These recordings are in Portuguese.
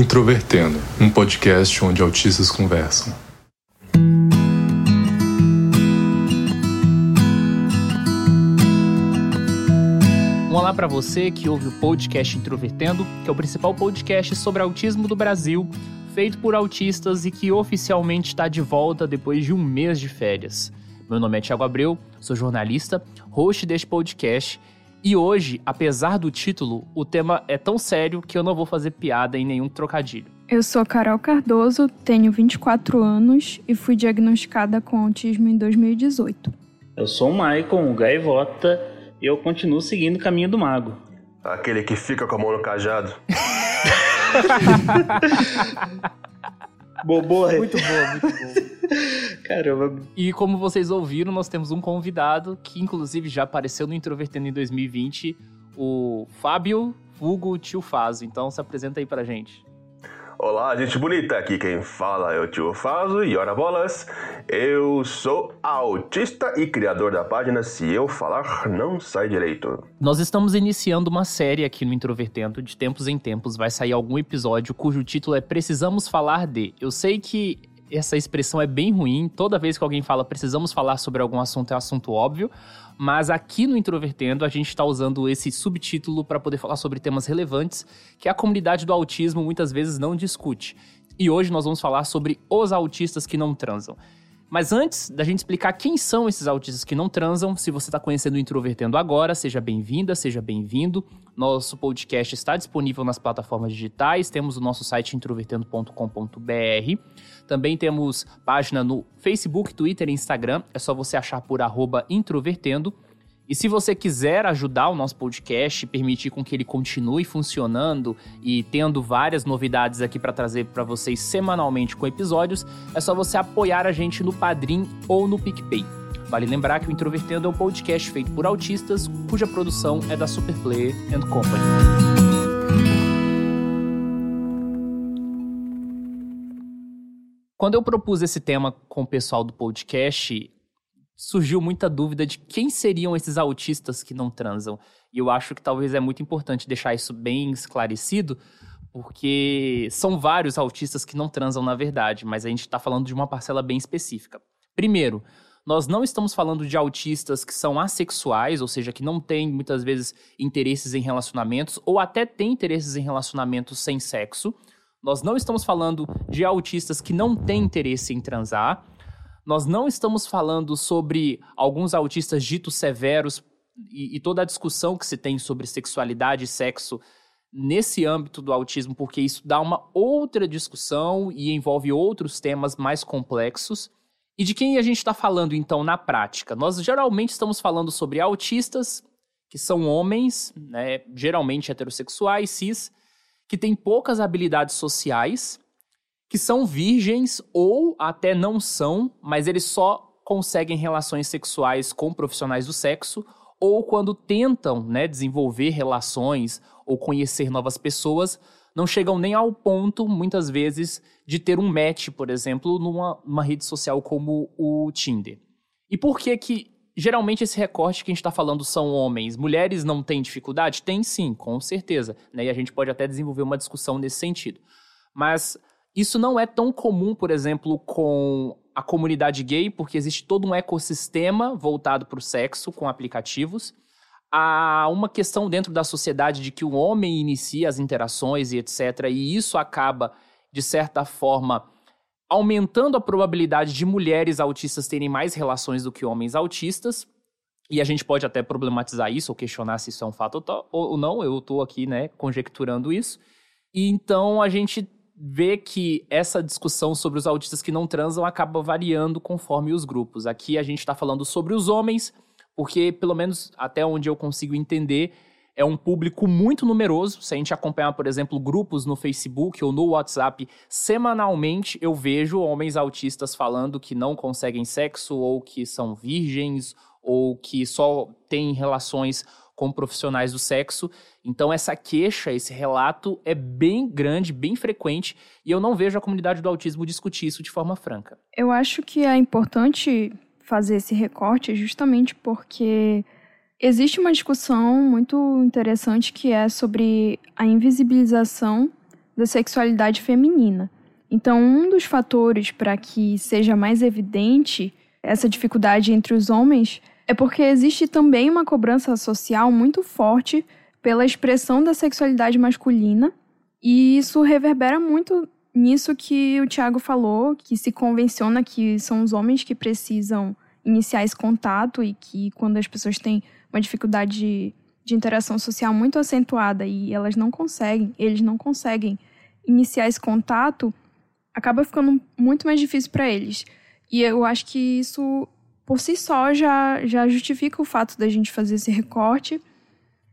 Introvertendo, um podcast onde autistas conversam. Olá para você que ouve o podcast Introvertendo, que é o principal podcast sobre autismo do Brasil, feito por autistas e que oficialmente está de volta depois de um mês de férias. Meu nome é Thiago Abreu, sou jornalista, host deste podcast e hoje, apesar do título, o tema é tão sério que eu não vou fazer piada em nenhum trocadilho. Eu sou Carol Cardoso, tenho 24 anos e fui diagnosticada com autismo em 2018. Eu sou o Maicon, o gaivota, e eu continuo seguindo o caminho do mago. Aquele que fica com a mão no cajado. Bobô, Muito boa, muito boa. Caramba. E como vocês ouviram, nós temos um convidado que inclusive já apareceu no Introvertendo em 2020, o Fábio Hugo Tio Fazo. Então se apresenta aí pra gente. Olá, gente bonita. Aqui quem fala é o Tio Fazo e ora bolas. Eu sou autista e criador da página Se Eu Falar Não Sai Direito. Nós estamos iniciando uma série aqui no Introvertendo. De tempos em tempos vai sair algum episódio cujo título é Precisamos Falar de. Eu sei que essa expressão é bem ruim. Toda vez que alguém fala precisamos falar sobre algum assunto, é um assunto óbvio. Mas aqui no Introvertendo, a gente está usando esse subtítulo para poder falar sobre temas relevantes que a comunidade do autismo muitas vezes não discute. E hoje nós vamos falar sobre os autistas que não transam. Mas antes da gente explicar quem são esses autistas que não transam, se você está conhecendo o Introvertendo agora, seja bem-vinda, seja bem-vindo. Nosso podcast está disponível nas plataformas digitais, temos o nosso site introvertendo.com.br. Também temos página no Facebook, Twitter e Instagram, é só você achar por introvertendo. E se você quiser ajudar o nosso podcast, permitir com que ele continue funcionando e tendo várias novidades aqui para trazer para vocês semanalmente com episódios, é só você apoiar a gente no Padrim ou no PicPay. Vale lembrar que o Introvertendo é um podcast feito por autistas, cuja produção é da Superplayer and Company. Quando eu propus esse tema com o pessoal do podcast, surgiu muita dúvida de quem seriam esses autistas que não transam. E eu acho que talvez é muito importante deixar isso bem esclarecido, porque são vários autistas que não transam na verdade, mas a gente está falando de uma parcela bem específica. Primeiro, nós não estamos falando de autistas que são assexuais, ou seja, que não têm muitas vezes interesses em relacionamentos, ou até têm interesses em relacionamentos sem sexo. Nós não estamos falando de autistas que não têm interesse em transar. Nós não estamos falando sobre alguns autistas ditos severos e, e, toda a discussão que se tem sobre sexualidade e sexo nesse âmbito do autismo, porque isso dá uma outra discussão e envolve outros temas mais complexos. E de quem a gente está falando então na prática? Nós geralmente estamos falando sobre autistas que são homens, né, geralmente heterossexuais, cis, que têm poucas habilidades sociais que são virgens ou até não são, mas eles só conseguem relações sexuais com profissionais do sexo ou quando tentam né, desenvolver relações ou conhecer novas pessoas, não chegam nem ao ponto, muitas vezes, de ter um match, por exemplo, numa rede social como o Tinder. E por que que geralmente esse recorte que a gente está falando são homens? Mulheres não têm dificuldade? Tem sim, com certeza. Né? E a gente pode até desenvolver uma discussão nesse sentido. Mas isso não é tão comum, por exemplo, com a comunidade gay, porque existe todo um ecossistema voltado para o sexo com aplicativos. Há uma questão dentro da sociedade de que o homem inicia as interações e etc. E isso acaba, de certa forma, aumentando a probabilidade de mulheres autistas terem mais relações do que homens autistas. E a gente pode até problematizar isso ou questionar se isso é um fato ou não. Eu estou aqui, né, conjecturando isso. E então a gente vê que essa discussão sobre os autistas que não transam acaba variando conforme os grupos. Aqui a gente está falando sobre os homens, porque, pelo menos até onde eu consigo entender, é um público muito numeroso. Se a gente acompanhar, por exemplo, grupos no Facebook ou no WhatsApp, semanalmente eu vejo homens autistas falando que não conseguem sexo, ou que são virgens, ou que só têm relações com profissionais do sexo. Então, essa queixa, esse relato é bem grande, bem frequente, e eu não vejo a comunidade do autismo discutir isso de forma franca. Eu acho que é importante fazer esse recorte justamente porque existe uma discussão muito interessante que é sobre a invisibilização da sexualidade feminina. Então, um dos fatores para que seja mais evidente essa dificuldade entre os homens é porque existe também uma cobrança social muito forte pela expressão da sexualidade masculina, e isso reverbera muito nisso que o Tiago falou, que se convenciona que são os homens que precisam iniciar esse contato e que quando as pessoas têm uma dificuldade de, de interação social muito acentuada e elas não conseguem, eles não conseguem iniciar esse contato, acaba ficando muito mais difícil para eles. E eu acho que isso por si só já, já justifica o fato da gente fazer esse recorte.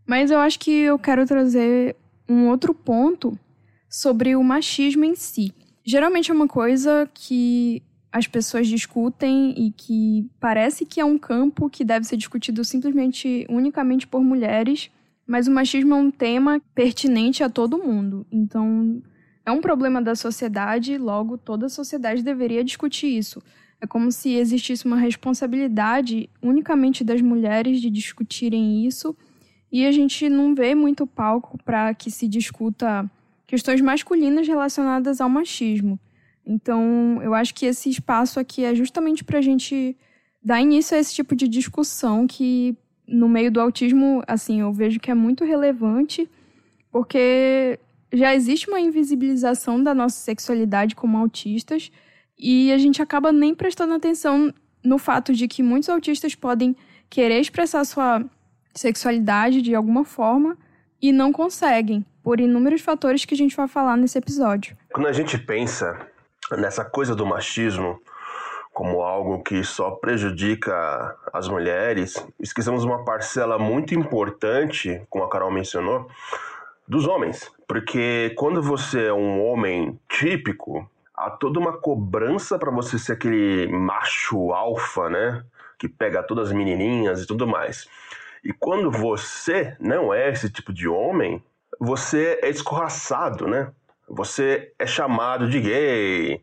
Mas eu acho que eu quero trazer um outro ponto sobre o machismo em si. Geralmente é uma coisa que as pessoas discutem e que parece que é um campo que deve ser discutido simplesmente unicamente por mulheres, mas o machismo é um tema pertinente a todo mundo. Então, é um problema da sociedade, logo toda a sociedade deveria discutir isso. É como se existisse uma responsabilidade unicamente das mulheres de discutirem isso, e a gente não vê muito palco para que se discuta questões masculinas relacionadas ao machismo. Então, eu acho que esse espaço aqui é justamente para a gente dar início a esse tipo de discussão que, no meio do autismo, assim, eu vejo que é muito relevante, porque já existe uma invisibilização da nossa sexualidade como autistas e a gente acaba nem prestando atenção no fato de que muitos autistas podem querer expressar sua sexualidade de alguma forma e não conseguem, por inúmeros fatores que a gente vai falar nesse episódio. Quando a gente pensa nessa coisa do machismo como algo que só prejudica as mulheres, esquecemos uma parcela muito importante, como a Carol mencionou, dos homens. Porque quando você é um homem típico, há toda uma cobrança para você ser aquele macho alfa, né? Que pega todas as menininhas e tudo mais. E quando você não é esse tipo de homem, você é escorraçado, né? Você é chamado de gay,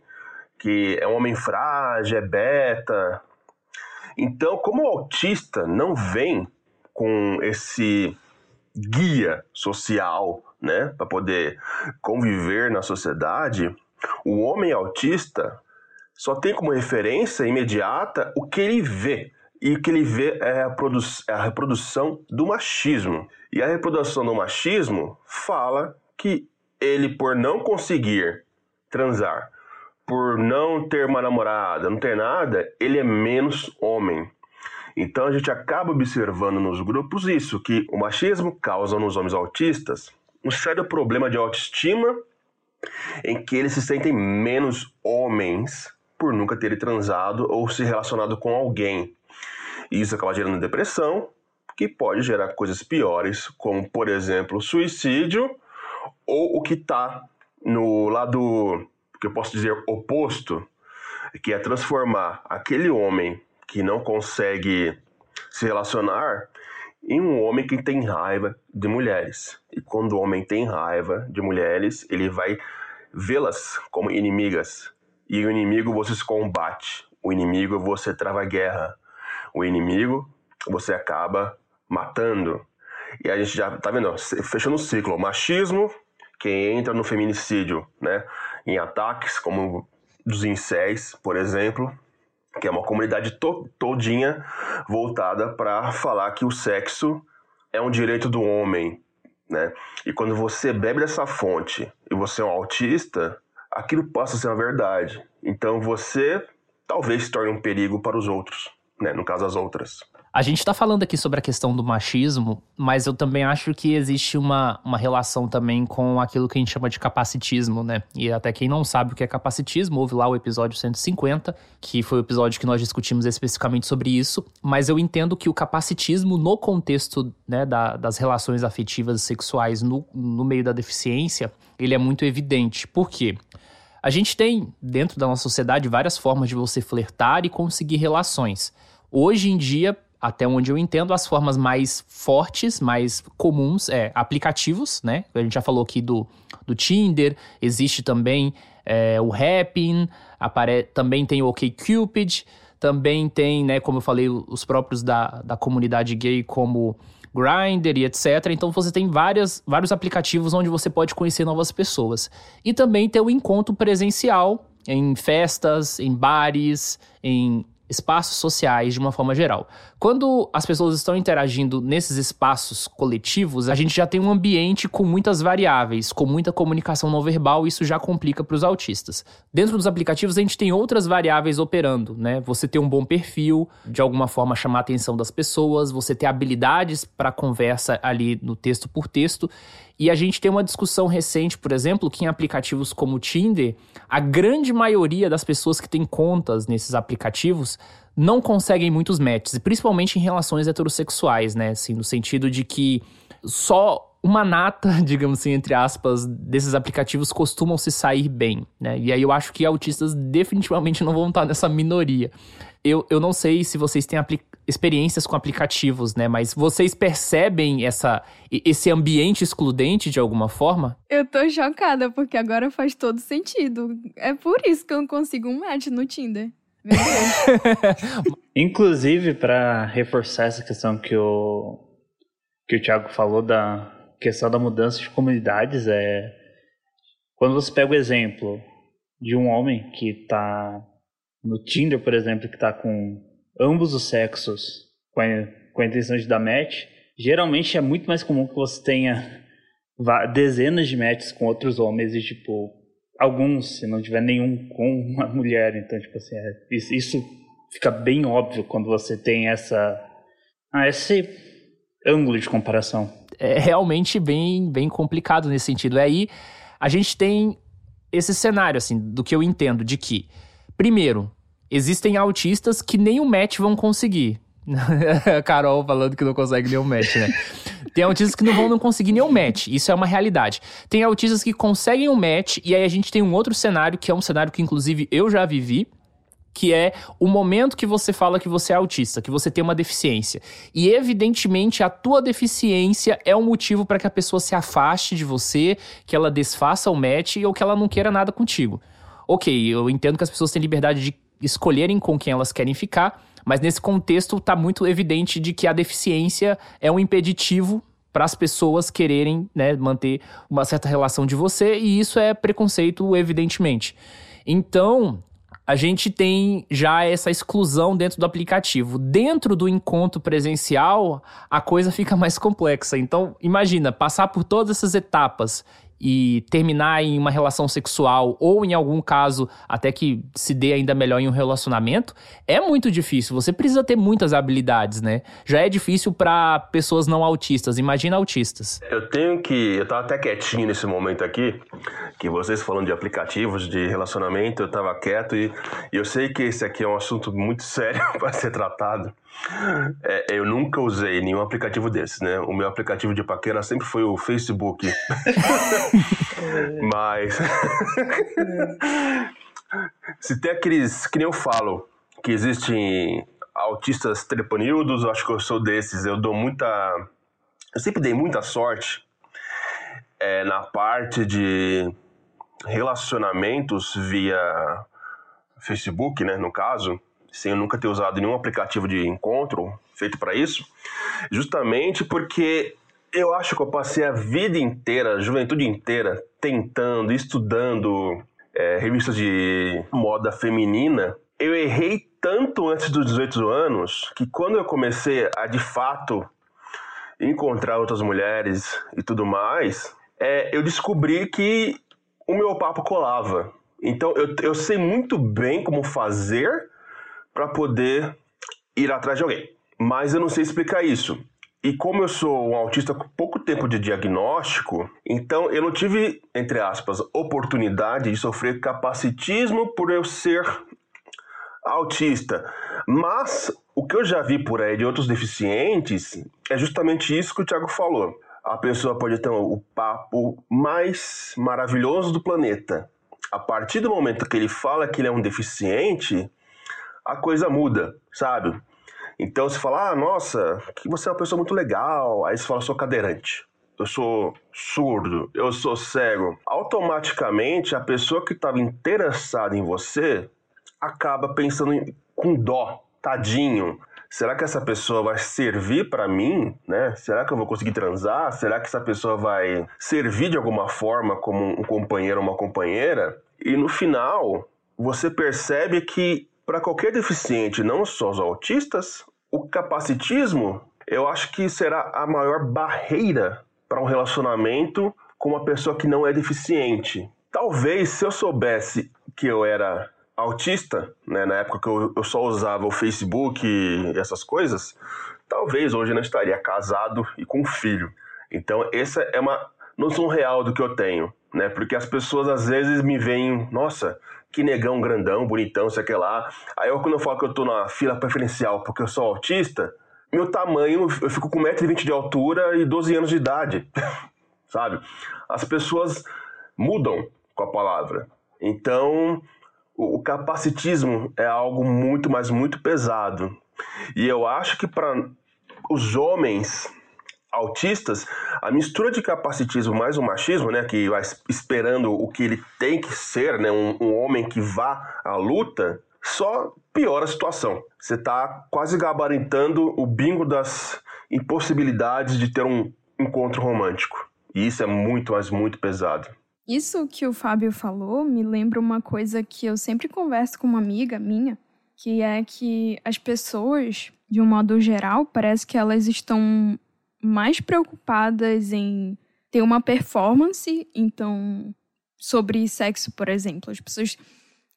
que é um homem frágil, é beta. Então, como o autista não vem com esse guia social, né, para poder conviver na sociedade, o homem autista só tem como referência imediata o que ele vê. E o que ele vê é a, é a reprodução do machismo. E a reprodução do machismo fala que ele, por não conseguir transar, por não ter uma namorada, não ter nada, ele é menos homem. Então a gente acaba observando nos grupos isso, que o machismo causa nos homens autistas um sério problema de autoestima em que eles se sentem menos homens por nunca terem transado ou se relacionado com alguém. E isso acaba gerando depressão, que pode gerar coisas piores, como por exemplo suicídio, ou o que está no lado que eu posso dizer oposto, que é transformar aquele homem que não consegue se relacionar em um homem que tem raiva de mulheres. E quando o homem tem raiva de mulheres, ele vai vê-las como inimigas. E o inimigo você se combate. O inimigo você trava guerra. O inimigo você acaba matando. E a gente já tá vendo, fechando o ciclo. Machismo, quem entra no feminicídio, né? Em ataques como dos incéis, por exemplo, que é uma comunidade to todinha voltada para falar que o sexo é um direito do homem, né? E quando você bebe dessa fonte e você é um autista, aquilo passa a ser uma verdade. Então você talvez se torne um perigo para os outros, né? No caso as outras. A gente está falando aqui sobre a questão do machismo, mas eu também acho que existe uma, uma relação também com aquilo que a gente chama de capacitismo, né? E até quem não sabe o que é capacitismo, ouve lá o episódio 150, que foi o episódio que nós discutimos especificamente sobre isso. Mas eu entendo que o capacitismo, no contexto né, da, das relações afetivas e sexuais no, no meio da deficiência, ele é muito evidente. Por quê? A gente tem, dentro da nossa sociedade, várias formas de você flertar e conseguir relações. Hoje em dia, até onde eu entendo, as formas mais fortes, mais comuns, é aplicativos, né? A gente já falou aqui do, do Tinder, existe também é, o Happn, apare... também tem o OkCupid, também tem, né, como eu falei, os próprios da, da comunidade gay, como Grindr e etc. Então você tem várias, vários aplicativos onde você pode conhecer novas pessoas. E também ter o encontro presencial em festas, em bares, em espaços sociais de uma forma geral. Quando as pessoas estão interagindo nesses espaços coletivos, a gente já tem um ambiente com muitas variáveis, com muita comunicação não verbal, e isso já complica para os autistas. Dentro dos aplicativos, a gente tem outras variáveis operando, né? Você ter um bom perfil, de alguma forma chamar a atenção das pessoas, você ter habilidades para conversa ali no texto por texto. E a gente tem uma discussão recente, por exemplo, que em aplicativos como o Tinder, a grande maioria das pessoas que têm contas nesses aplicativos não conseguem muitos matches, principalmente em relações heterossexuais, né? Assim, no sentido de que só uma nata, digamos assim, entre aspas, desses aplicativos costumam se sair bem, né? E aí eu acho que autistas definitivamente não vão estar nessa minoria. Eu, eu não sei se vocês têm experiências com aplicativos, né? Mas vocês percebem essa, esse ambiente excludente de alguma forma? Eu tô chocada, porque agora faz todo sentido. É por isso que eu não consigo um match no Tinder. Inclusive, para reforçar essa questão que o, que o Thiago falou da questão da mudança de comunidades, é quando você pega o exemplo de um homem que está no Tinder, por exemplo, que está com ambos os sexos com a, com a intenção de dar match, geralmente é muito mais comum que você tenha dezenas de matches com outros homens e, tipo, alguns, se não tiver nenhum com uma mulher. Então, tipo assim, é, isso, fica bem óbvio quando você tem essa ah, esse ângulo de comparação. É realmente bem, bem complicado nesse sentido. Aí a gente tem esse cenário, assim, do que eu entendo, de que, primeiro, existem autistas que nem o match vão conseguir. Carol falando que não consegue nenhum match, né? Tem autistas que não vão não conseguir nenhum match. Isso é uma realidade. Tem autistas que conseguem um match, e aí a gente tem um outro cenário, que é um cenário que, inclusive, eu já vivi, que é o momento que você fala que você é autista, que você tem uma deficiência. E evidentemente a tua deficiência é um motivo para que a pessoa se afaste de você, que ela desfaça o match ou que ela não queira nada contigo. OK, eu entendo que as pessoas têm liberdade de escolherem com quem elas querem ficar, mas nesse contexto está muito evidente de que a deficiência é um impeditivo para as pessoas quererem né, manter uma certa relação de você, e isso é preconceito, evidentemente. Então, a gente tem já essa exclusão dentro do aplicativo. Dentro do encontro presencial, a coisa fica mais complexa. Então, imagina, passar por todas essas etapas e terminar em uma relação sexual ou em algum caso até que se dê ainda melhor em um relacionamento, é muito difícil. Você precisa ter muitas habilidades, né? Já é difícil para pessoas não autistas, imagina autistas. Eu tenho que, eu tava até quietinho nesse momento aqui, que vocês falando de aplicativos de relacionamento, eu tava quieto e, e eu sei que esse aqui é um assunto muito sério para ser tratado. É, eu nunca usei nenhum aplicativo desses, né? O meu aplicativo de paquera sempre foi o Facebook. Mas. Se tem aqueles. Que nem eu falo, que existem autistas treponildos, eu acho que eu sou desses. Eu dou muita. Eu sempre dei muita sorte é, na parte de relacionamentos via Facebook, né? No caso sem eu nunca ter usado nenhum aplicativo de encontro feito para isso, justamente porque eu acho que eu passei a vida inteira, a juventude inteira, tentando, estudando é, revistas de moda feminina. Eu errei tanto antes dos 18 anos que quando eu comecei a de fato encontrar outras mulheres e tudo mais, é, eu descobri que o meu papo colava. Então eu, eu sei muito bem como fazer para poder ir atrás de alguém. Mas eu não sei explicar isso. E como eu sou um autista com pouco tempo de diagnóstico, então eu não tive, entre aspas, oportunidade de sofrer capacitismo por eu ser autista. Mas o que eu já vi por aí de outros deficientes é justamente isso que o Thiago falou. A pessoa pode ter o papo mais maravilhoso do planeta. A partir do momento que ele fala que ele é um deficiente, a coisa muda, sabe? Então você fala, ah, nossa, que você é uma pessoa muito legal. Aí você fala, sou cadeirante, eu sou surdo, eu sou cego. Automaticamente a pessoa que estava interessada em você acaba pensando em, com dó, tadinho. será que essa pessoa vai servir para mim, né? Será que eu vou conseguir transar? Será que essa pessoa vai servir de alguma forma como um companheiro ou uma companheira? E no final, você percebe que para qualquer deficiente, não só os autistas, o capacitismo, eu acho que será a maior barreira para um relacionamento com uma pessoa que não é deficiente. Talvez se eu soubesse que eu era autista, né, na época que eu, eu só usava o Facebook e essas coisas, talvez hoje eu não estaria casado e com um filho. Então, essa é uma noção real do que eu tenho, né? Porque as pessoas às vezes me veem, nossa, que negão grandão, bonitão, sei que lá. Aí eu, quando eu falo que eu tô na fila preferencial porque eu sou autista, meu tamanho, eu fico com 1,20m de altura e 12 anos de idade, sabe? As pessoas mudam com a palavra. Então, o capacitismo é algo muito, mas muito pesado. E eu acho que para os homens autistas, a mistura de capacitismo mais o machismo, né, que vai esperando o que ele tem que ser, né, um, um homem que vá à luta, só piora a situação. Você está quase gabaritando o bingo das impossibilidades de ter um encontro romântico. E isso é muito, mas muito pesado. Isso que o Fábio falou me lembra uma coisa que eu sempre converso com uma amiga minha, que é que as pessoas, de um modo geral, parece que elas estão mais preocupadas em ter uma performance, então sobre sexo, por exemplo, as pessoas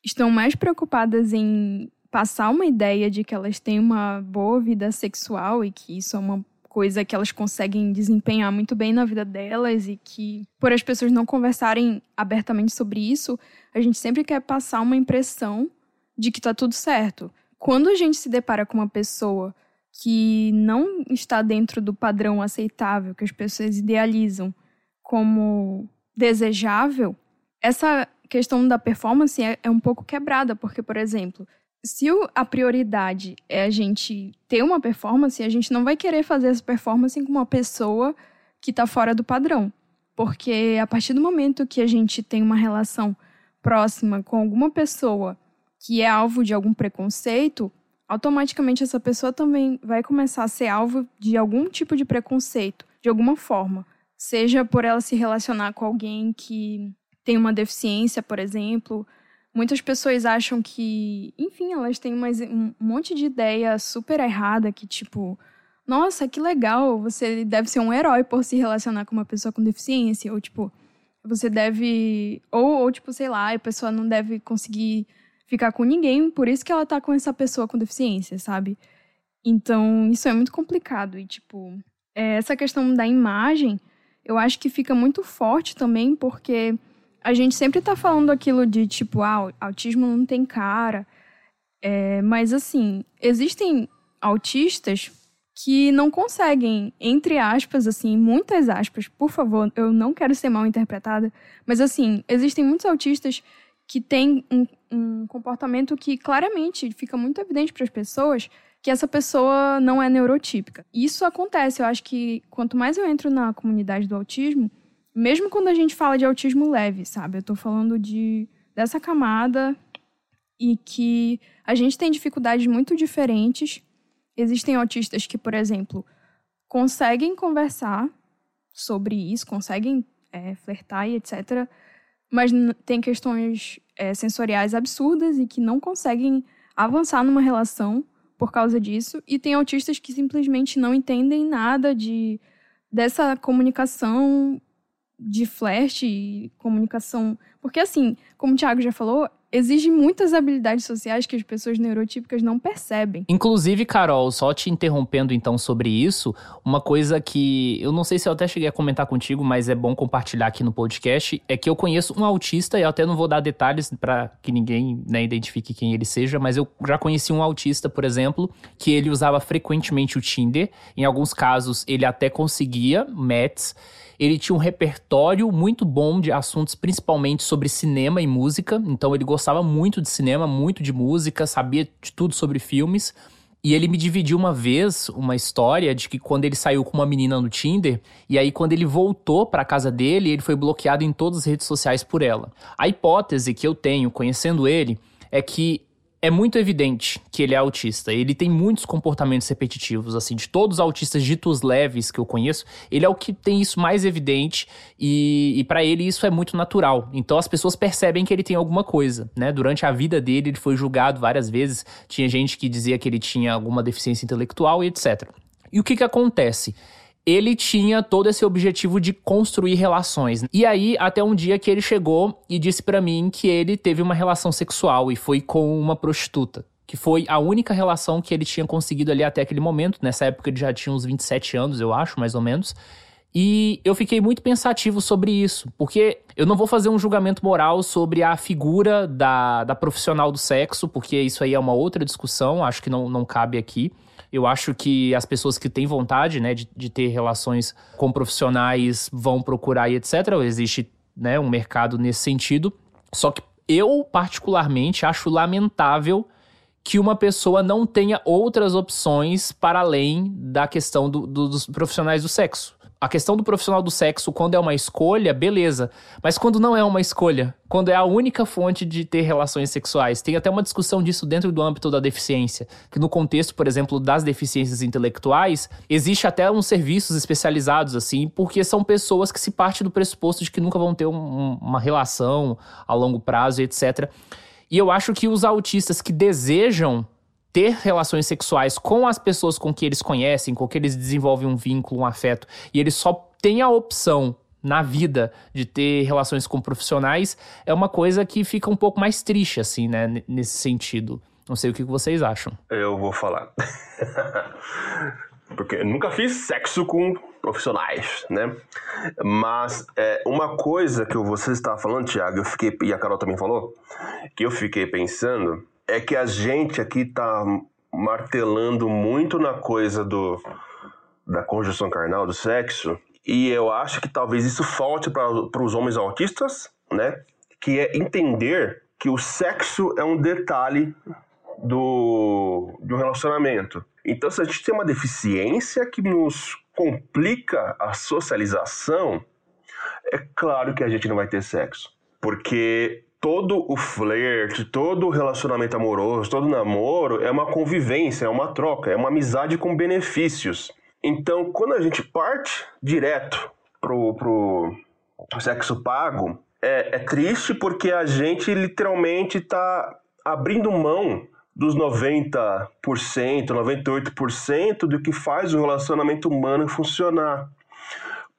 estão mais preocupadas em passar uma ideia de que elas têm uma boa vida sexual e que isso é uma coisa que elas conseguem desempenhar muito bem na vida delas e que, por as pessoas não conversarem abertamente sobre isso, a gente sempre quer passar uma impressão de que tá tudo certo. Quando a gente se depara com uma pessoa que não está dentro do padrão aceitável que as pessoas idealizam como desejável, essa questão da performance é, é um pouco quebrada, porque, por exemplo, se a prioridade é a gente ter uma performance, a gente não vai querer fazer essa performance com uma pessoa que está fora do padrão. Porque a partir do momento que a gente tem uma relação próxima com alguma pessoa que é alvo de algum preconceito, automaticamente essa pessoa também vai começar a ser alvo de algum tipo de preconceito, de alguma forma. Seja por ela se relacionar com alguém que tem uma deficiência, por exemplo, Muitas pessoas acham que, enfim, elas têm mais um monte de ideia super errada que, tipo, nossa, que legal, você deve ser um herói por se relacionar com uma pessoa com deficiência, ou tipo, você deve. Ou, ou tipo, sei lá, a pessoa não deve conseguir ficar com ninguém, por isso que ela tá com essa pessoa com deficiência, sabe? Então, isso é muito complicado. E, tipo, é, essa questão da imagem, eu acho que fica muito forte também, porque a gente sempre tá falando aquilo de tipo, ah, autismo não tem cara. É, mas assim, existem autistas que não conseguem, entre aspas, assim, muitas aspas, por favor, eu não quero ser mal interpretada, mas assim, existem muitos autistas que têm um, um comportamento que claramente fica muito evidente para as pessoas que essa pessoa não é neurotípica. Isso acontece, eu acho que quanto mais eu entro na comunidade do autismo, mesmo quando a gente fala de autismo leve, sabe? Eu tô falando de dessa camada e que a gente tem dificuldades muito diferentes. Existem autistas que, por exemplo, conseguem conversar sobre isso, conseguem é, flertar e etc. Mas tem questões é, sensoriais absurdas e que não conseguem avançar numa relação por causa disso. E tem autistas que simplesmente não entendem nada de dessa comunicação de flash e comunicação. Porque, assim, como o Thiago já falou, exige muitas habilidades sociais que as pessoas neurotípicas não percebem. Inclusive, Carol, só te interrompendo então sobre isso, uma coisa que eu não sei se eu até cheguei a comentar contigo, mas é bom compartilhar aqui no podcast, é que eu conheço um autista, e eu até não vou dar detalhes para que ninguém né, identifique quem ele seja, mas eu já conheci um autista, por exemplo, que ele usava frequentemente o Tinder, em alguns casos ele até conseguia matches, ele tinha um repertório muito bom de assuntos, principalmente sobre cinema e música. Então ele gostava muito de cinema, muito de música, sabia de tudo sobre filmes. E ele me dividiu uma vez uma história de que quando ele saiu com uma menina no Tinder, e aí quando ele voltou para casa dele, ele foi bloqueado em todas as redes sociais por ela. A hipótese que eu tenho, conhecendo ele, é que é muito evidente que ele é autista. Ele tem muitos comportamentos repetitivos, assim, de todos os autistas ditos leves que eu conheço, ele é o que tem isso mais evidente e, e para ele isso é muito natural. Então as pessoas percebem que ele tem alguma coisa, né? Durante a vida dele ele foi julgado várias vezes, tinha gente que dizia que ele tinha alguma deficiência intelectual e etc. E o que que acontece? Ele tinha todo esse objetivo de construir relações. E aí, até um dia que ele chegou e disse para mim que ele teve uma relação sexual e foi com uma prostituta. Que foi a única relação que ele tinha conseguido ali até aquele momento. Nessa época ele já tinha uns 27 anos, eu acho, mais ou menos. E eu fiquei muito pensativo sobre isso, porque eu não vou fazer um julgamento moral sobre a figura da, da profissional do sexo, porque isso aí é uma outra discussão, acho que não, não cabe aqui. Eu acho que as pessoas que têm vontade, né, de, de ter relações com profissionais vão procurar e etc. Existe, né, um mercado nesse sentido. Só que eu, particularmente, acho lamentável que uma pessoa não tenha outras opções para além da questão do, do, dos profissionais do sexo a questão do profissional do sexo, quando é uma escolha, beleza. Mas quando não é uma escolha, quando é a única fonte de ter relações sexuais, tem até uma discussão disso dentro do âmbito da deficiência. Que no contexto, por exemplo, das deficiências intelectuais, existe até uns serviços especializados, assim, porque são pessoas que se parte do pressuposto de que nunca vão ter um, uma relação a longo prazo, etc. E eu acho que os autistas que desejam ter relações sexuais com as pessoas com que eles conhecem, com que eles desenvolvem um vínculo, um afeto, e eles só têm a opção na vida de ter relações com profissionais, é uma coisa que fica um pouco mais triste, assim, né, nesse sentido. Não sei o que vocês acham. Eu vou falar. Porque nunca fiz sexo com profissionais, né? Mas é, uma coisa que você está falando, Thiago, eu fiquei, e a Carol também falou, que eu fiquei pensando, é que a gente aqui tá martelando muito na coisa do da conjunção carnal, do sexo, e eu acho que talvez isso falte para os homens autistas, né? Que é entender que o sexo é um detalhe do, do relacionamento. Então, se a gente tem uma deficiência que nos complica a socialização, é claro que a gente não vai ter sexo. Porque todo o flerte, todo o relacionamento amoroso, todo namoro é uma convivência, é uma troca, é uma amizade com benefícios. Então, quando a gente parte direto pro, pro sexo pago, é, é triste porque a gente literalmente está abrindo mão dos 90%, 98% do que faz o relacionamento humano funcionar.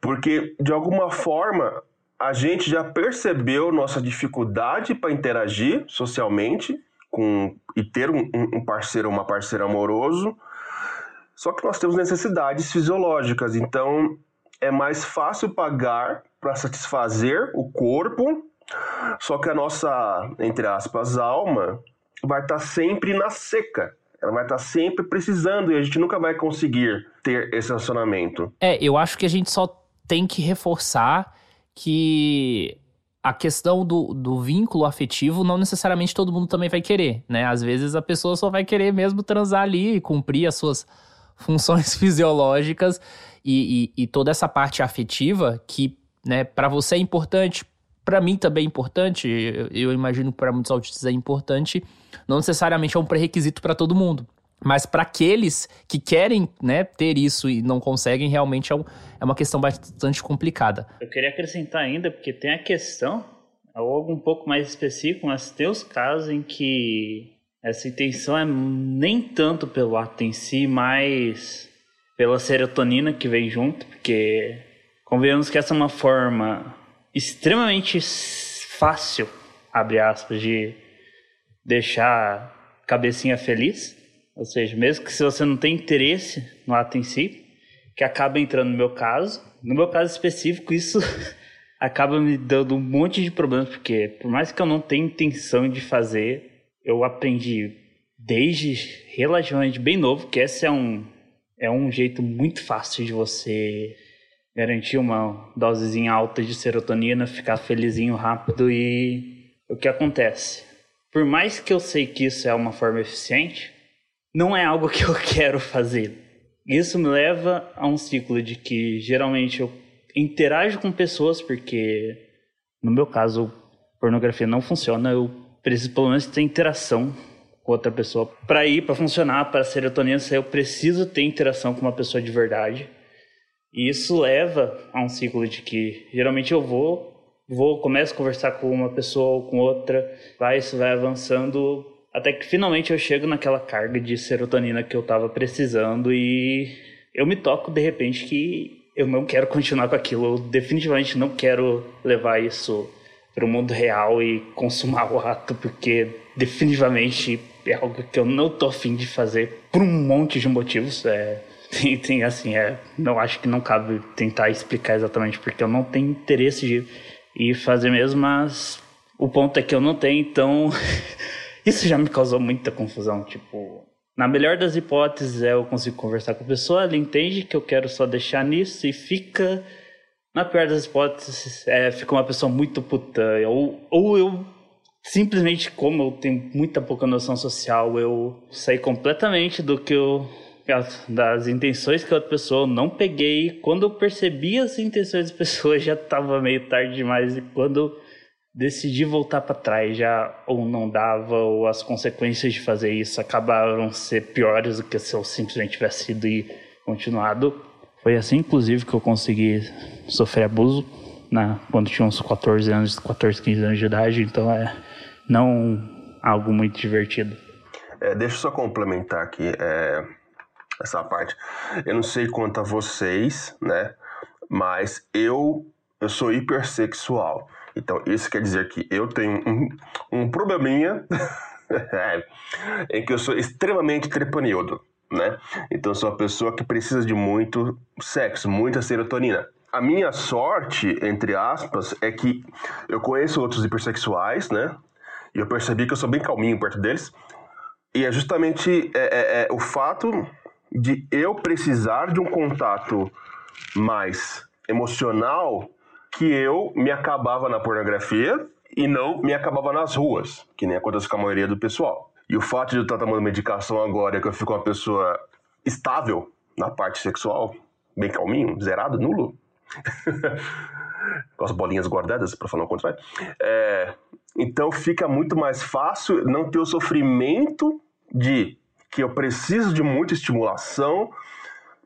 Porque, de alguma forma, a gente já percebeu nossa dificuldade para interagir socialmente com, e ter um, um parceiro ou uma parceira amoroso, só que nós temos necessidades fisiológicas, então é mais fácil pagar para satisfazer o corpo, só que a nossa, entre aspas, alma vai estar tá sempre na seca. Ela vai estar tá sempre precisando e a gente nunca vai conseguir ter esse relacionamento. É, eu acho que a gente só tem que reforçar que a questão do, do vínculo afetivo não necessariamente todo mundo também vai querer, né? Às vezes a pessoa só vai querer mesmo transar ali e cumprir as suas funções fisiológicas e, e, e toda essa parte afetiva que, né, para você é importante, para mim também é importante, eu, eu imagino que para muitos autistas é importante, não necessariamente é um pré-requisito para todo mundo. Mas para aqueles que querem né, ter isso e não conseguem, realmente é, um, é uma questão bastante complicada. Eu queria acrescentar ainda, porque tem a questão, algo um pouco mais específico, mas tem os casos em que essa intenção é nem tanto pelo ato em si, mas pela serotonina que vem junto, porque convenhamos que essa é uma forma extremamente fácil, abre aspas, de deixar a cabecinha feliz ou seja, mesmo que se você não tem interesse no ato em si, que acaba entrando no meu caso, no meu caso específico, isso acaba me dando um monte de problemas, porque por mais que eu não tenha intenção de fazer, eu aprendi desde relativamente bem novo que esse é um, é um jeito muito fácil de você garantir uma dosezinha alta de serotonina, ficar felizinho rápido e o que acontece? Por mais que eu sei que isso é uma forma eficiente, não é algo que eu quero fazer. Isso me leva a um ciclo de que geralmente eu interajo com pessoas porque, no meu caso, pornografia não funciona. Eu preciso pelo menos ter interação com outra pessoa. Para ir, para funcionar, para serotonina eu preciso ter interação com uma pessoa de verdade. E isso leva a um ciclo de que geralmente eu vou, vou, começo a conversar com uma pessoa ou com outra, vai, isso vai avançando até que finalmente eu chego naquela carga de serotonina que eu estava precisando e eu me toco de repente que eu não quero continuar com aquilo, eu definitivamente não quero levar isso para o mundo real e consumar o ato, porque definitivamente é algo que eu não tô afim de fazer por um monte de motivos. É, tem, tem assim, é, não acho que não cabe tentar explicar exatamente porque eu não tenho interesse de ir fazer mesmo, mas o ponto é que eu não tenho, então isso já me causou muita confusão. Tipo, na melhor das hipóteses, é eu consigo conversar com a pessoa, ela entende que eu quero só deixar nisso e fica. Na pior das hipóteses, é, fica uma pessoa muito puta. Ou, ou eu simplesmente, como eu tenho muita pouca noção social, eu saí completamente do que eu. das intenções que a outra pessoa não peguei. Quando eu percebi as intenções das pessoas, já estava meio tarde demais. E quando decidi voltar para trás já ou não dava ou as consequências de fazer isso acabaram ser piores do que se eu simplesmente tivesse ido e continuado. Foi assim, inclusive, que eu consegui sofrer abuso né, quando tinha uns 14 anos, 14, 15 anos de idade, então é não algo muito divertido. É, deixa eu só complementar aqui é, essa parte. Eu não sei quanto a vocês, né? Mas eu, eu sou hipersexual. Então, isso quer dizer que eu tenho um, um probleminha em que eu sou extremamente trepanildo, né? Então, eu sou uma pessoa que precisa de muito sexo, muita serotonina. A minha sorte, entre aspas, é que eu conheço outros hipersexuais, né? E eu percebi que eu sou bem calminho perto deles. E é justamente é, é, é o fato de eu precisar de um contato mais emocional que eu me acabava na pornografia e não me acabava nas ruas, que nem acontece com a maioria do pessoal. E o fato de eu estar tomando medicação agora, que eu fico uma pessoa estável na parte sexual, bem calminho, zerado, nulo, com as bolinhas guardadas, para falar o contrário, é, então fica muito mais fácil não ter o sofrimento de que eu preciso de muita estimulação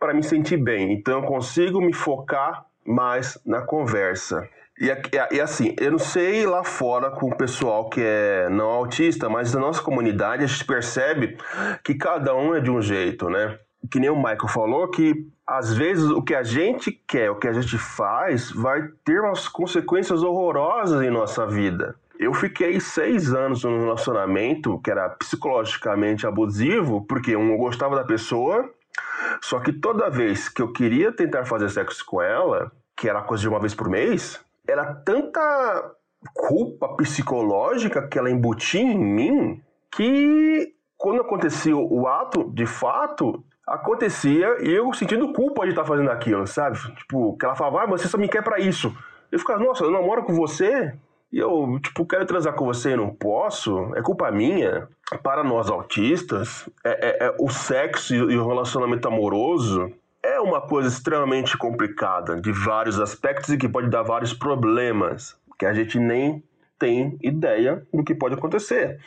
para me sentir bem. Então eu consigo me focar mais na conversa. E, e, assim, eu não sei lá fora com o pessoal que é não autista, mas na nossa comunidade a gente percebe que cada um é de um jeito, né? Que nem o Michael falou, que às vezes o que a gente quer, o que a gente faz, vai ter umas consequências horrorosas em nossa vida. Eu fiquei seis anos num relacionamento que era psicologicamente abusivo, porque um, eu gostava da pessoa, só que toda vez que eu queria tentar fazer sexo com ela, que era coisa de uma vez por mês, era tanta culpa psicológica que ela embutia em mim que quando acontecia o ato, de fato, acontecia e eu sentindo culpa de estar fazendo aquilo, sabe? Tipo, que ela falava, ah, você só me quer para isso. Eu ficava, nossa, eu namoro com você e eu, tipo, quero transar com você e não posso, é culpa minha. Para nós autistas, é, é, é o sexo e o relacionamento amoroso é uma coisa extremamente complicada, de vários aspectos e que pode dar vários problemas, que a gente nem tem ideia do que pode acontecer.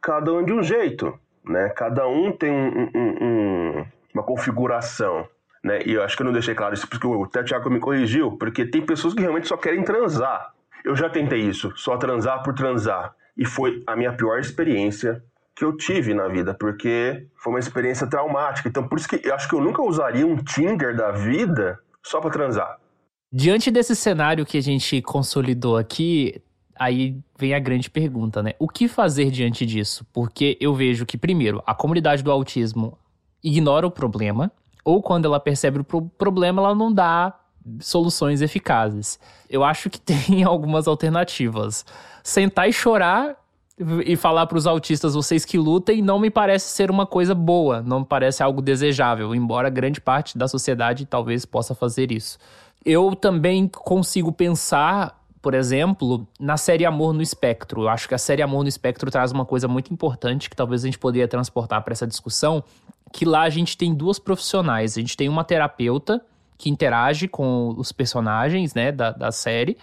Cada um de um jeito, né? Cada um tem um, um, um, uma configuração. Né? E eu acho que eu não deixei claro isso porque o Tiago me corrigiu, porque tem pessoas que realmente só querem transar. Eu já tentei isso, só transar por transar. E foi a minha pior experiência que eu tive na vida, porque foi uma experiência traumática. Então, por isso que eu acho que eu nunca usaria um Tinder da vida só para transar. Diante desse cenário que a gente consolidou aqui, aí vem a grande pergunta, né? O que fazer diante disso? Porque eu vejo que, primeiro, a comunidade do autismo ignora o problema, ou quando ela percebe o problema, ela não dá soluções eficazes. Eu acho que tem algumas alternativas. Sentar e chorar e falar para os autistas vocês que lutem não me parece ser uma coisa boa, não me parece algo desejável, embora grande parte da sociedade talvez possa fazer isso. Eu também consigo pensar, por exemplo, na série Amor no Espectro. Eu acho que a série Amor no Espectro traz uma coisa muito importante que talvez a gente poderia transportar para essa discussão, que lá a gente tem duas profissionais. A gente tem uma terapeuta que interage com os personagens né, da, da série,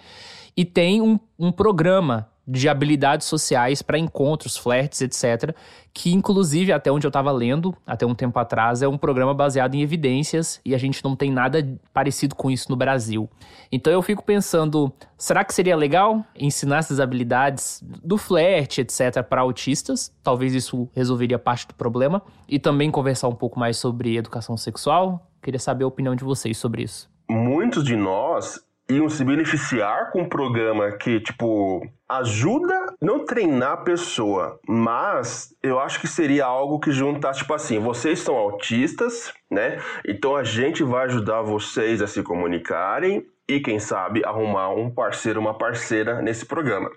e tem um, um programa de habilidades sociais para encontros, flertes, etc. Que, inclusive, até onde eu estava lendo, até um tempo atrás, é um programa baseado em evidências e a gente não tem nada parecido com isso no Brasil. Então eu fico pensando, será que seria legal ensinar essas habilidades do flerte, etc., para autistas? Talvez isso resolveria parte do problema. E também conversar um pouco mais sobre educação sexual. Queria saber a opinião de vocês sobre isso. Muitos de nós iam se beneficiar com um programa que, tipo, ajuda não treinar a pessoa, mas eu acho que seria algo que junta, tipo assim, vocês são autistas, né? Então a gente vai ajudar vocês a se comunicarem e, quem sabe, arrumar um parceiro, uma parceira nesse programa.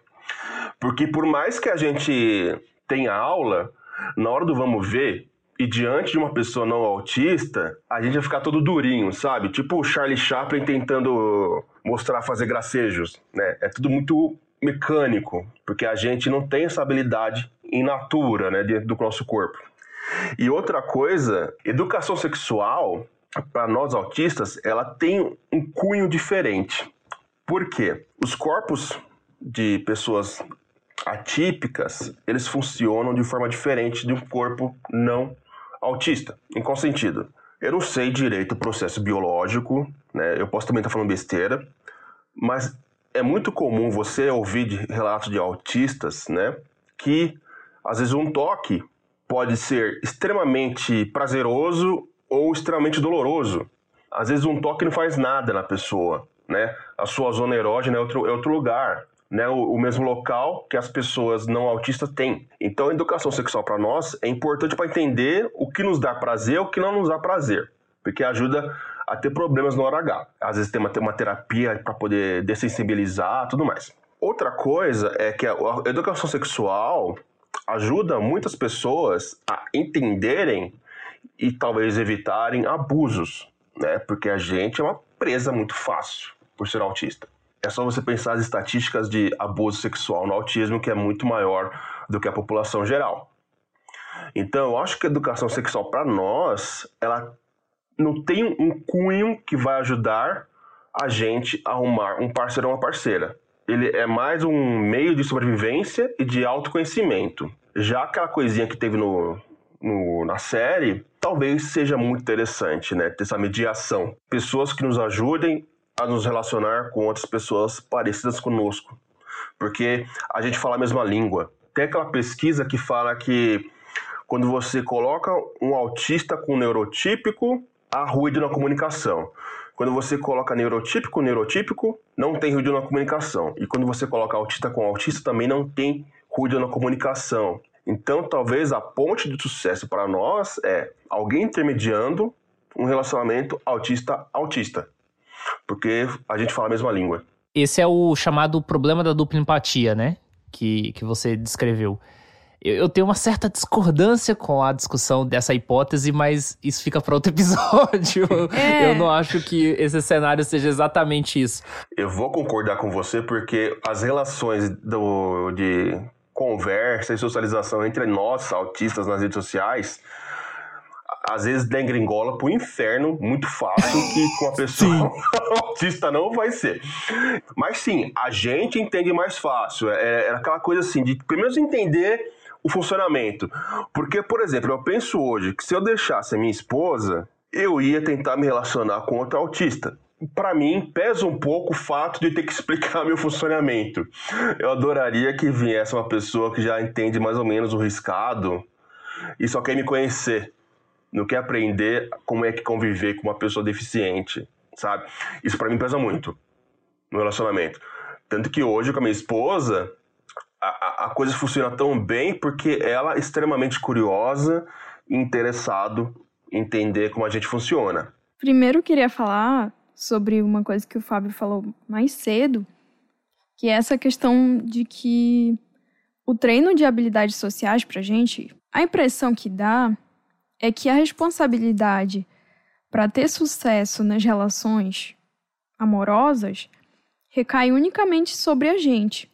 Porque por mais que a gente tenha aula, na hora do vamos ver, e diante de uma pessoa não autista, a gente vai ficar todo durinho, sabe? Tipo o Charlie Chaplin tentando mostrar fazer gracejos, né? É tudo muito mecânico, porque a gente não tem essa habilidade in natura, né, dentro do nosso corpo. E outra coisa, educação sexual para nós autistas, ela tem um cunho diferente. Por quê? Os corpos de pessoas atípicas, eles funcionam de forma diferente de um corpo não autista. Em qual sentido? Eu não sei direito o processo biológico, né? Eu posso também estar falando besteira, mas é muito comum você ouvir de relatos de autistas, né? Que às vezes um toque pode ser extremamente prazeroso ou extremamente doloroso. Às vezes um toque não faz nada na pessoa, né? A sua zona erógena é outro, é outro lugar né, o, o, mesmo local que as pessoas não autistas têm. Então, a educação sexual para nós é importante para entender o que nos dá prazer e o que não nos dá prazer, porque ajuda a ter problemas no hora H. Às vezes tem uma, uma terapia para poder dessensibilizar, tudo mais. Outra coisa é que a, a educação sexual ajuda muitas pessoas a entenderem e talvez evitarem abusos, né? Porque a gente é uma presa muito fácil por ser autista. É só você pensar as estatísticas de abuso sexual no autismo, que é muito maior do que a população geral. Então, eu acho que a educação sexual para nós, ela não tem um cunho que vai ajudar a gente a arrumar um parceiro ou uma parceira. Ele é mais um meio de sobrevivência e de autoconhecimento. Já aquela coisinha que teve no, no, na série, talvez seja muito interessante, né? Ter essa mediação. Pessoas que nos ajudem a nos relacionar com outras pessoas parecidas conosco, porque a gente fala a mesma língua. Tem aquela pesquisa que fala que quando você coloca um autista com um neurotípico, há ruído na comunicação. Quando você coloca neurotípico, neurotípico, não tem ruído na comunicação. E quando você coloca autista com autista, também não tem ruído na comunicação. Então, talvez a ponte de sucesso para nós é alguém intermediando um relacionamento autista-autista porque a gente fala a mesma língua. Esse é o chamado problema da dupla empatia, né? Que, que você descreveu. Eu, eu tenho uma certa discordância com a discussão dessa hipótese, mas isso fica para outro episódio. É. Eu não acho que esse cenário seja exatamente isso. Eu vou concordar com você porque as relações do, de conversa e socialização entre nós, autistas, nas redes sociais, às vezes degringola pro inferno muito fácil que com a pessoa autista não vai ser. Mas sim, a gente entende mais fácil. É, é aquela coisa assim, de pelo menos entender o funcionamento. Porque, por exemplo, eu penso hoje que se eu deixasse a minha esposa, eu ia tentar me relacionar com outro autista. Para mim, pesa um pouco o fato de ter que explicar meu funcionamento. Eu adoraria que viesse uma pessoa que já entende mais ou menos o riscado e só quer me conhecer não quer aprender como é que conviver com uma pessoa deficiente, sabe? Isso para mim pesa muito no relacionamento. Tanto que hoje com a minha esposa, a, a coisa funciona tão bem porque ela é extremamente curiosa e interessado em entender como a gente funciona. Primeiro eu queria falar sobre uma coisa que o Fábio falou mais cedo, que é essa questão de que o treino de habilidades sociais pra gente, a impressão que dá é que a responsabilidade para ter sucesso nas relações amorosas recai unicamente sobre a gente.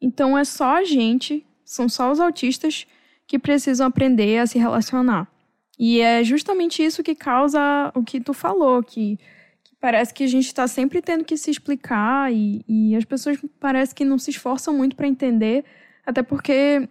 Então é só a gente, são só os autistas que precisam aprender a se relacionar. E é justamente isso que causa o que tu falou, que, que parece que a gente está sempre tendo que se explicar e, e as pessoas parece que não se esforçam muito para entender, até porque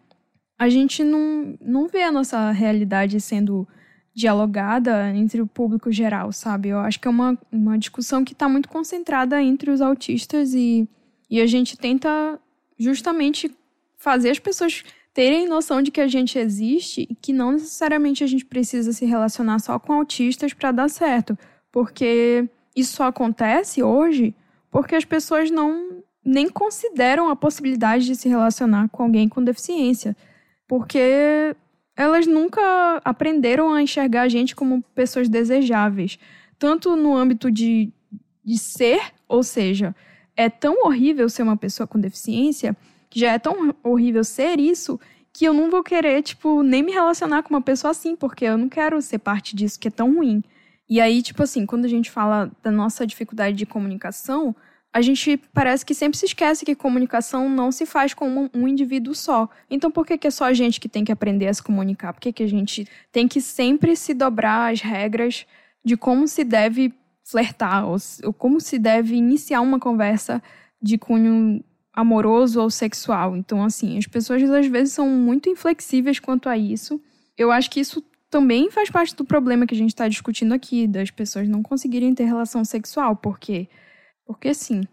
a gente não, não vê a nossa realidade sendo dialogada entre o público geral, sabe? Eu acho que é uma, uma discussão que está muito concentrada entre os autistas e, e a gente tenta justamente fazer as pessoas terem noção de que a gente existe e que não necessariamente a gente precisa se relacionar só com autistas para dar certo, porque isso só acontece hoje porque as pessoas não nem consideram a possibilidade de se relacionar com alguém com deficiência, porque elas nunca aprenderam a enxergar a gente como pessoas desejáveis, tanto no âmbito de, de ser, ou seja, é tão horrível ser uma pessoa com deficiência, que já é tão horrível ser isso, que eu não vou querer, tipo, nem me relacionar com uma pessoa assim, porque eu não quero ser parte disso que é tão ruim. E aí, tipo assim, quando a gente fala da nossa dificuldade de comunicação, a gente parece que sempre se esquece que comunicação não se faz com um, indivíduo só. Então, por que, que, é só a gente que tem que aprender a se comunicar? Por que, que a gente tem que sempre se dobrar às regras de como se deve flertar, ou, ou como se deve iniciar uma conversa de cunho amoroso ou sexual? Então, assim, as pessoas às vezes são muito inflexíveis quanto a isso. Eu acho que isso também faz parte do problema que a gente está discutindo aqui, das pessoas não conseguirem ter relação sexual, porque porque sim.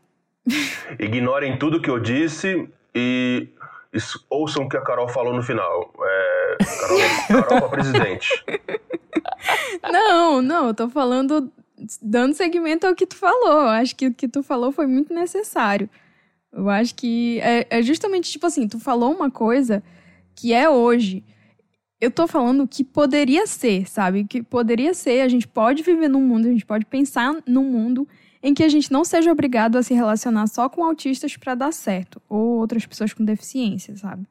Ignorem tudo que eu disse e ouçam o que a Carol falou no final. É, Carol, Carol para presidente. Não, não, eu tô falando dando seguimento ao que tu falou. Acho que o que tu falou foi muito necessário. Eu acho que é, é justamente tipo assim, tu falou uma coisa que é hoje eu tô falando que poderia ser, sabe? Que poderia ser, a gente pode viver num mundo, a gente pode pensar num mundo em que a gente não seja obrigado a se relacionar só com autistas para dar certo, ou outras pessoas com deficiência, sabe?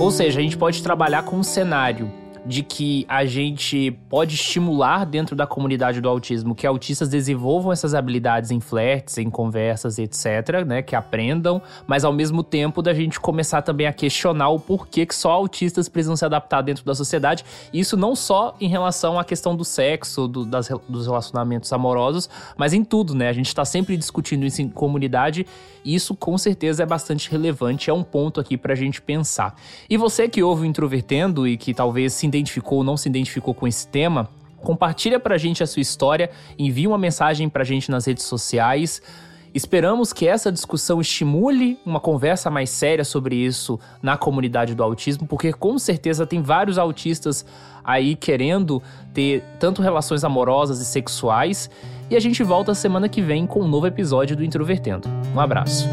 Ou seja, a gente pode trabalhar com um cenário de que a gente pode estimular dentro da comunidade do autismo que autistas desenvolvam essas habilidades em flertes, em conversas, etc, né, que aprendam, mas ao mesmo tempo da gente começar também a questionar o porquê que só autistas precisam se adaptar dentro da sociedade, isso não só em relação à questão do sexo, do, das, dos relacionamentos amorosos, mas em tudo, né, a gente está sempre discutindo isso em comunidade e isso com certeza é bastante relevante, é um ponto aqui pra gente pensar. E você que ouve o Introvertendo e que talvez se identificou ou não se identificou com esse tema, compartilha pra gente a sua história, envie uma mensagem pra gente nas redes sociais. Esperamos que essa discussão estimule uma conversa mais séria sobre isso na comunidade do autismo, porque com certeza tem vários autistas aí querendo ter tanto relações amorosas e sexuais. E a gente volta semana que vem com um novo episódio do Introvertendo. Um abraço.